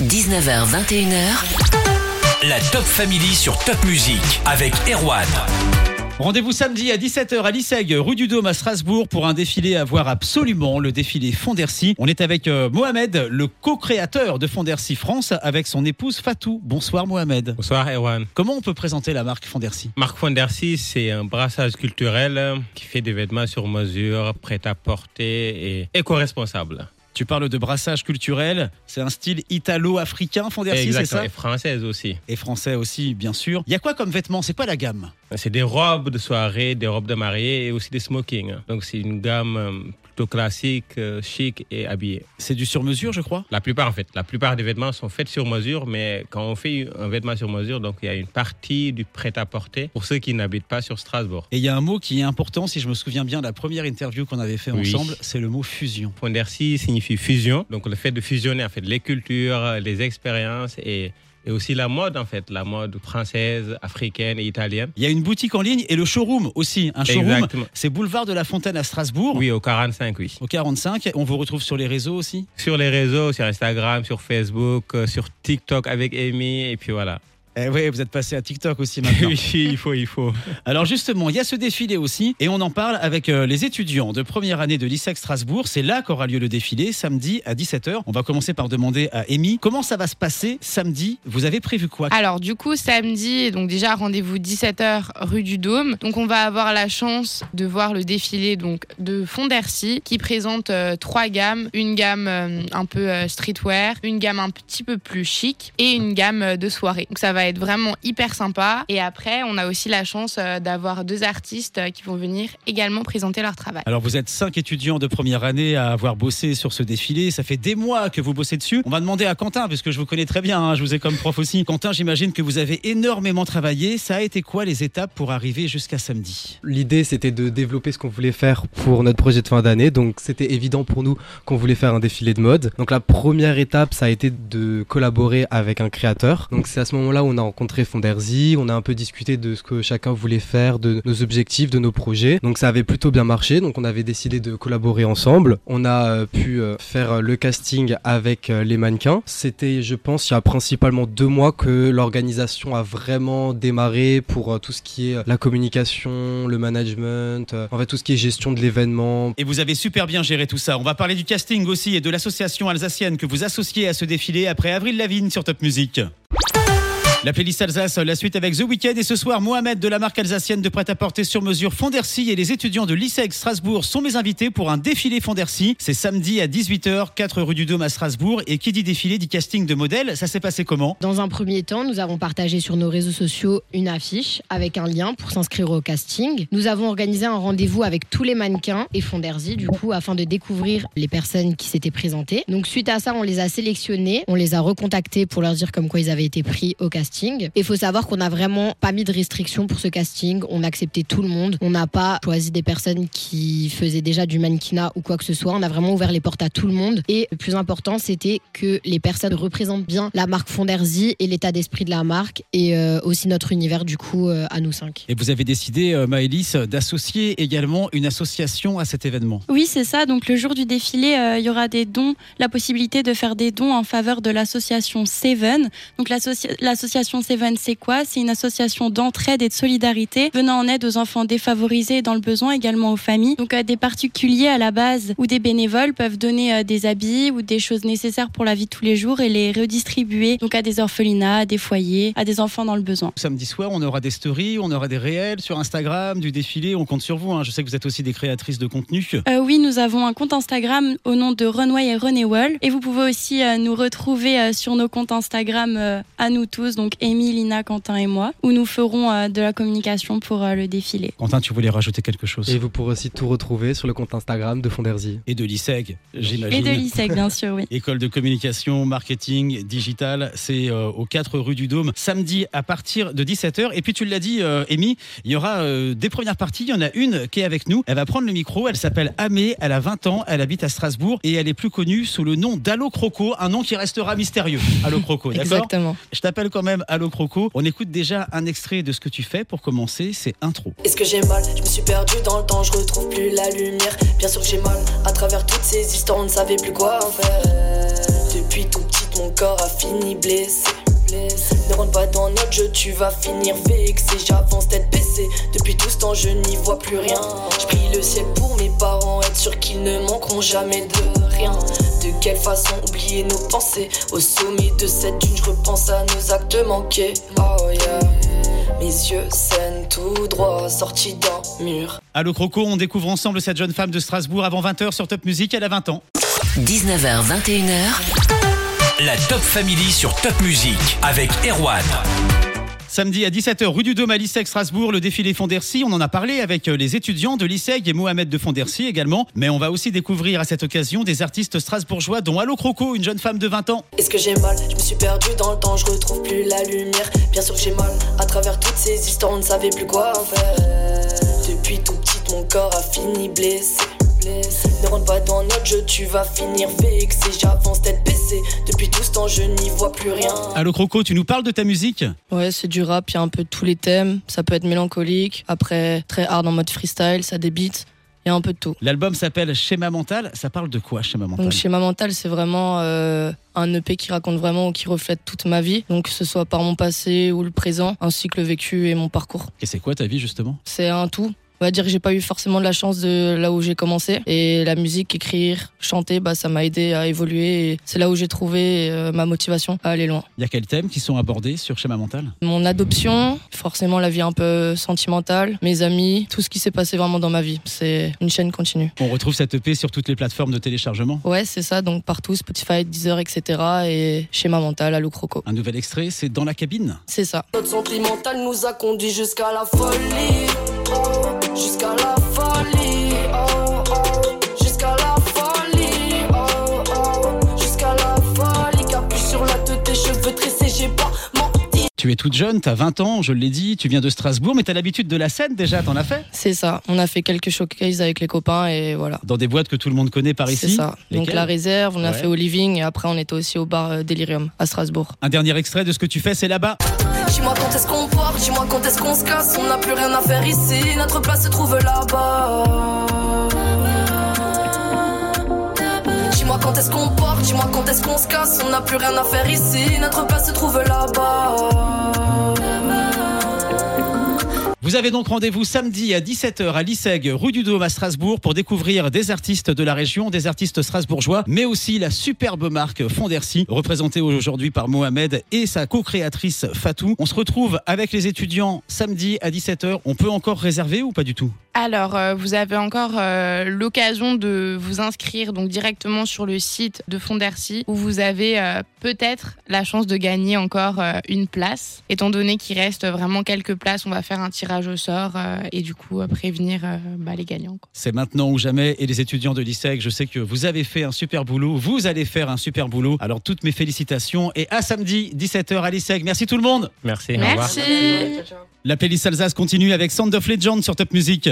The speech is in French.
19h, 21h. La Top Family sur Top Music avec Erwan. Rendez-vous samedi à 17h à l'ISEG, rue du Dôme à Strasbourg pour un défilé à voir absolument, le défilé Fondercy. On est avec euh, Mohamed, le co-créateur de Fondercy France, avec son épouse Fatou. Bonsoir Mohamed. Bonsoir Erwan. Comment on peut présenter la marque Fondercy? Marc Fondercy, c'est un brassage culturel qui fait des vêtements sur mesure, prêt à porter et éco-responsable. Tu parles de brassage culturel, c'est un style italo-africain, Fondercy, c'est ça et française aussi. Et français aussi, bien sûr. Il y a quoi comme vêtements C'est quoi la gamme? C'est des robes de soirée, des robes de mariée et aussi des smokings. Donc c'est une gamme plutôt classique, euh, chic et habillée. C'est du sur-mesure, je crois? La plupart en fait, la plupart des vêtements sont faits sur mesure, mais quand on fait un vêtement sur mesure, donc il y a une partie du prêt-à-porter pour ceux qui n'habitent pas sur Strasbourg. Et il y a un mot qui est important, si je me souviens bien, la première interview qu'on avait fait Oui. ensemble, c'est le mot fusion. Fondercy signifie fusion, donc le fait de fusionner en fait les cultures, les expériences et, et aussi la mode en fait, la mode française, africaine et italienne. Il y a une boutique en ligne et le showroom aussi. Un showroom, c'est boulevard de la Fontaine à Strasbourg, Oui, au 45, oui. au 45. On vous retrouve sur les réseaux aussi. Sur les réseaux, sur Instagram, sur Facebook, euh, sur TikTok avec Amy, et puis voilà. Eh oui, vous êtes passé à TikTok aussi maintenant. oui, il faut, il faut. Alors justement, il y a ce défilé aussi et on en parle avec euh, les étudiants de première année de l'ISEC Strasbourg. C'est là qu'aura lieu le défilé, samedi à 17h. On va commencer par demander à Amy comment ça va se passer samedi? Vous avez prévu quoi? Alors du coup samedi, donc déjà rendez-vous 17h rue du Dôme. Donc on va avoir la chance de voir le défilé donc de Fondercy qui présente euh, trois gammes, une gamme euh, un peu euh, streetwear, une gamme un petit peu plus chic et une gamme euh, de soirée. Donc ça va être vraiment hyper sympa et après on a aussi la chance euh, d'avoir deux artistes euh, qui vont venir également présenter leur travail. Alors vous êtes cinq étudiants de première année à avoir bossé sur ce défilé. Ça fait des mois que vous bossez dessus. On va demander à Quentin, parce que je vous connais très bien, hein, je vous ai comme prof aussi. Quentin, j'imagine que vous avez énormément travaillé. Ça a été quoi les étapes pour arriver jusqu'à samedi? L'idée, c'était de développer ce qu'on voulait faire pour notre projet de fin d'année. Donc, c'était évident pour nous qu'on voulait faire un défilé de mode. Donc, la première étape, ça a été de collaborer avec un créateur. Donc, c'est à ce moment-là où on a rencontré Fonderzy. On a un peu discuté de ce que chacun voulait faire, de nos objectifs, de nos projets. Donc, ça avait plutôt bien marché. Donc, on avait décidé de collaborer ensemble. On a euh, pu euh, faire le casting avec euh, les mannequins. C'était, je pense, il y a principalement deux mois que l'organisation a vraiment démarré pour euh, tout ce qui est euh, la communication, le management, euh, en fait tout ce qui est gestion de l'événement. Et vous avez super bien géré tout ça. On va parler du casting aussi et de l'association alsacienne que vous associez à ce défilé après Avril Lavigne sur Top Music. La playlist Alsace, la suite avec The Weeknd et ce soir Mohamed de la marque alsacienne de prêt-à-porter sur mesure Fondercy et les étudiants de l'ISEG Strasbourg sont mes invités pour un défilé Fondercy. C'est samedi à 18h, 4 rue du Dôme à Strasbourg et qui dit défilé dit casting de modèles. Ça s'est passé comment? Dans un premier temps, nous avons partagé sur nos réseaux sociaux une affiche avec un lien pour s'inscrire au casting. Nous avons organisé un rendez-vous avec tous les mannequins et Fonderzy, du coup, afin de découvrir les personnes qui s'étaient présentées. Donc, suite à ça, on les a sélectionnés, on les a recontactés pour leur dire comme quoi ils avaient été pris au casting. Et il faut savoir qu'on n'a vraiment pas mis de restrictions pour ce casting. On a accepté tout le monde. On n'a pas choisi des personnes qui faisaient déjà du mannequinat ou quoi que ce soit. On a vraiment ouvert les portes à tout le monde. Et le plus important, c'était que les personnes représentent bien la marque Fonderzy et l'état d'esprit de la marque et euh, aussi notre univers du coup euh, à nous cinq. Et vous avez décidé, euh, Maëlys, d'associer également une association à cet événement. Oui, c'est ça. Donc le jour du défilé, euh, il y aura des dons, la possibilité de faire des dons en faveur de l'association Seven. Donc l'associa- l'association Seven, c'est quoi? C'est une association d'entraide et de solidarité venant en aide aux enfants défavorisés et dans le besoin, également aux familles. Donc euh, des particuliers à la base ou des bénévoles peuvent donner euh, des habits ou des choses nécessaires pour la vie de tous les jours et les redistribuer donc à des orphelinats, à des foyers, à des enfants dans le besoin. Samedi soir, on aura des stories, on aura des réels sur Instagram, du défilé. On compte sur vous. hein. Je sais que vous êtes aussi des créatrices de contenu. Euh, oui, nous avons un compte Instagram au nom de Runway et Renewal. Et vous pouvez aussi euh, nous retrouver euh, sur nos comptes Instagram à nous tous, donc Amy, Lina, Quentin et moi, où nous ferons euh, de la communication pour euh, le défilé. Quentin, tu voulais rajouter quelque chose? Et vous pourrez aussi tout retrouver sur le compte Instagram de Fonderzy. Et de l'ISEG, j'imagine. Et de l'ISEC, bien sûr, oui. École de communication, marketing, digital, c'est euh, aux 4 rue du Dôme, samedi à partir de 17h. Et puis tu l'as dit, euh, Amy, il y aura euh, des premières parties. Il y en a une qui est avec nous. Elle va prendre le micro. Elle s'appelle Amé. Elle a 20 ans. Elle habite à Strasbourg et elle est plus connue sous le nom d'Allo Croco, un nom qui restera mystérieux. Allo Croco, d'accord? Exactement. Je t'appelle quand même Allo Croco. On écoute déjà un extrait de ce que tu fais pour commencer. C'est intro. Est-ce que j'ai mal? Je me suis perdu dans le temps, je retrouve plus la lumière. Bien sûr que j'ai mal, à travers toutes ces histoires, on ne savait plus quoi en faire. Depuis tout petit, mon corps a fini blessé. Ne rentre pas dans notre jeu, tu vas finir vexé. J'avance tête baissée, depuis tout ce temps je n'y vois plus rien. Je prie le ciel pour mes parents, être sûr qu'ils ne manqueront jamais de rien. De quelle façon oublier nos pensées? Au sommet de cette dune, je repense à nos actes manqués. Oh yeah. Mes yeux saignent tout droit, sortis d'un mur. Allo Croco, on découvre ensemble cette jeune femme de Strasbourg avant 20h sur Top Music. Elle a 20 ans. 19h, 21h. La Top Family sur Top Music avec Erwan. Samedi à 17h, rue du Dôme à l'ISEG Strasbourg, le défilé Fondercy. On en a parlé avec euh, les étudiants de l'ISEG et Mohamed de Fondercy également. Mais on va aussi découvrir à cette occasion des artistes strasbourgeois, dont Allo Croco, une jeune femme de 20 ans. Est-ce que j'ai mal? Je me suis perdu dans le temps, je retrouve plus la lumière. Bien sûr que j'ai mal. À travers toutes ces histoires, on ne savait plus quoi faire. Depuis tout petit, mon corps a fini blessé. Ne rentre pas dans notre jeu, tu vas finir vexé. J'avance tête baissée. Depuis tout ce temps, je n'y vois plus rien. Allo Croco, tu nous parles de ta musique? Ouais, c'est du rap, il y a un peu de tous les thèmes. Ça peut être mélancolique, après très hard en mode freestyle, ça débite. Il y a un peu de tout. L'album s'appelle Schéma Mental. Ça parle de quoi, Schéma Mental? Donc schéma mental, c'est vraiment euh, un EP qui raconte vraiment ou qui reflète toute ma vie. Donc que ce soit par mon passé ou le présent, ainsi que le vécu et mon parcours. Et c'est quoi ta vie, justement? C'est un tout. On va dire que j'ai pas eu forcément de la chance de là où j'ai commencé. Et la musique, écrire, chanter, bah, ça m'a aidé à évoluer. Et c'est là où j'ai trouvé euh, ma motivation à aller loin. Il y a quels thèmes qui sont abordés sur Schéma Mental? Mon adoption, forcément la vie un peu sentimentale, mes amis, tout ce qui s'est passé vraiment dans ma vie. C'est une chaîne continue. On retrouve cette EP sur toutes les plateformes de téléchargement? Ouais, c'est ça. Donc partout, Spotify, Deezer, etc. Et schéma mental, Allo Croco. Un nouvel extrait, c'est Dans la cabine? C'est ça. Notre sentimental nous a conduit jusqu'à la folie. Oh, jusqu'à la folie. Oh, oh, jusqu'à la folie. Oh, oh, jusqu'à la folie. Capuche sur la tête, tes cheveux tressés, j'ai pas menti. Tu es toute jeune, tu as 20 ans, je l'ai dit, tu viens de Strasbourg, mais tu as l'habitude de la scène déjà, t'en as fait? C'est ça. On a fait quelques showcases avec les copains et voilà. Dans des boîtes que tout le monde connaît par C'est ici? ça. Donc la réserve, on a Ouais. fait au living et après on était aussi au bar euh, Delirium à Strasbourg. Un dernier extrait de ce que tu fais, c'est là-bas. Dis-moi quand est-ce qu'on part, dis-moi quand est-ce qu'on se casse. On n'a plus rien à faire ici, notre place se trouve là-bas. Dis-moi quand est-ce qu'on part, dis-moi quand est-ce qu'on se casse. On n'a plus rien à faire ici, notre place se trouve là-bas. Vous avez donc rendez-vous samedi à 17h à l'ISEG, rue du Dôme à Strasbourg, pour découvrir des artistes de la région, des artistes strasbourgeois, mais aussi la superbe marque Fondercy, représentée aujourd'hui par Mohamed et sa co-créatrice Fatou. On se retrouve avec les étudiants samedi à 17h. On peut encore réserver ou pas du tout? Alors, euh, vous avez encore euh, l'occasion de vous inscrire donc directement sur le site de Fondercy où vous avez euh, peut-être la chance de gagner encore une place. Étant donné qu'il reste vraiment quelques places, on va faire un tirage au sort euh, et du coup euh, prévenir euh, bah, les gagnants. C'est maintenant ou jamais. Et les étudiants de l'ISEG, je sais que vous avez fait un super boulot. Vous allez faire un super boulot. Alors, toutes mes félicitations. Et à samedi, 17h à l'ISEG. Merci tout le monde. Merci. au revoir. Merci. La playlist Alsace continue avec Sound of Legend sur Top Music.